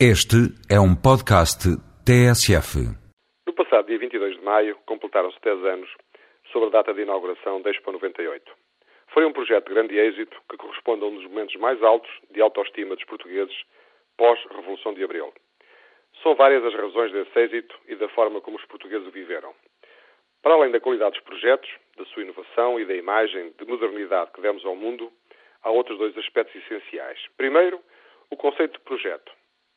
Este é um podcast TSF. No passado dia 22 de maio, completaram-se 10 anos sobre a data de inauguração da Expo 98. Foi um projeto de grande êxito que corresponde a um dos momentos mais altos de autoestima dos portugueses pós-Revolução de Abril. São várias as razões desse êxito e da forma como os portugueses o viveram. Para além da qualidade dos projetos, da sua inovação e da imagem de modernidade que demos ao mundo, há outros dois aspectos essenciais. Primeiro, o conceito de projeto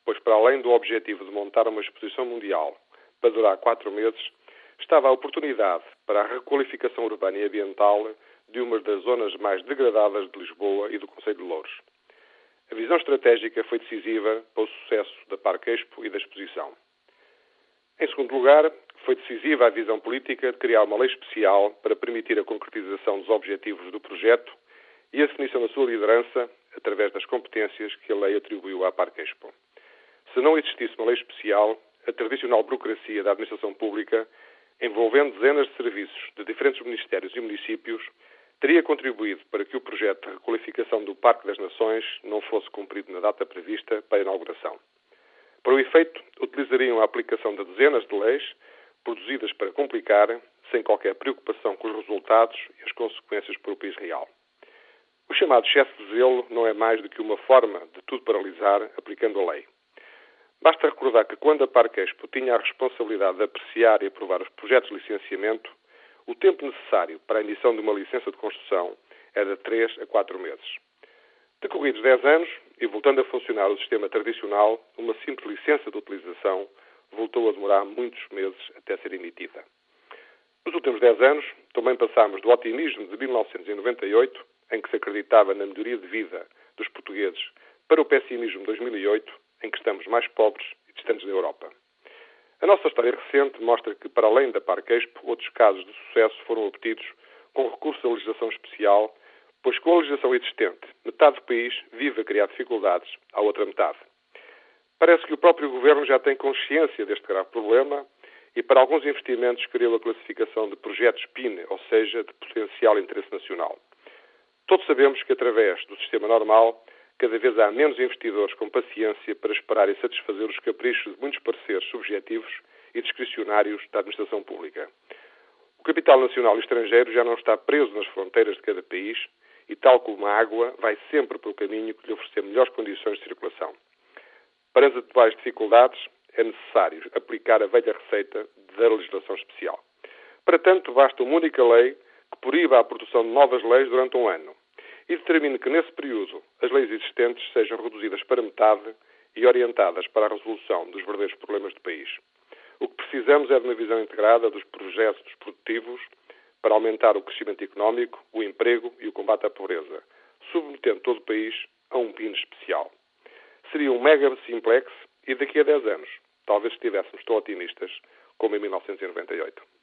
pois para além do objetivo de montar uma exposição mundial para durar quatro meses, estava a oportunidade para a requalificação urbana e ambiental de uma das zonas mais degradadas de Lisboa e do Conselho de Louros. A visão estratégica foi decisiva para o sucesso da Parque Expo e da exposição. Em segundo lugar, foi decisiva a visão política de criar uma lei especial para permitir a concretização dos objetivos do projeto e a definição da sua liderança através das competências que a lei atribuiu à Parque Expo. Se não existisse uma lei especial, a tradicional burocracia da administração pública, envolvendo dezenas de serviços de diferentes ministérios e municípios, teria contribuído para que o projeto de requalificação do Parque das Nações não fosse cumprido na data prevista para a inauguração. Para o efeito, utilizariam a aplicação de dezenas de leis produzidas para complicar, sem qualquer preocupação com os resultados e as consequências para o país real. O chamado excesso de zelo não é mais do que uma forma de tudo paralisar aplicando a lei. Basta recordar que quando a Parque Expo tinha a responsabilidade de apreciar e aprovar os projetos de licenciamento, o tempo necessário para a emissão de uma licença de construção era de 3 a 4 meses. Decorridos 10 anos, e voltando a funcionar o sistema tradicional, uma simples licença de utilização voltou a demorar muitos meses até ser emitida. Nos últimos 10 anos, também passámos do otimismo de 1998, em que se acreditava na melhoria de vida dos portugueses, para o pessimismo de 2008, em que estamos mais pobres e distantes da Europa. A nossa história recente mostra que, para além da Parque Expo, outros casos de sucesso foram obtidos com recurso à legislação especial, pois com a legislação existente, metade do país vive a criar dificuldades à outra metade. Parece que o próprio Governo já tem consciência deste grave problema e, para alguns investimentos, criou a classificação de projetos PIN, ou seja, de potencial interesse nacional. Todos sabemos que, através do sistema normal, cada vez há menos investidores com paciência para esperar e satisfazer os caprichos de muitos pareceres subjetivos e discricionários da administração pública. O capital nacional e estrangeiro já não está preso nas fronteiras de cada país e, tal como a água, vai sempre pelo caminho que lhe oferecer melhores condições de circulação. Para as atuais dificuldades, é necessário aplicar a velha receita da legislação especial. Para tanto, basta uma única lei que proíba a produção de novas leis durante um ano e determine que, nesse período, as leis existentes sejam reduzidas para metade e orientadas para a resolução dos verdadeiros problemas do país. O que precisamos é de uma visão integrada dos projetos produtivos para aumentar o crescimento económico, o emprego e o combate à pobreza, submetendo todo o país a um PIN especial. Seria um mega simplex e daqui a 10 anos talvez estivéssemos tão otimistas como em 1998.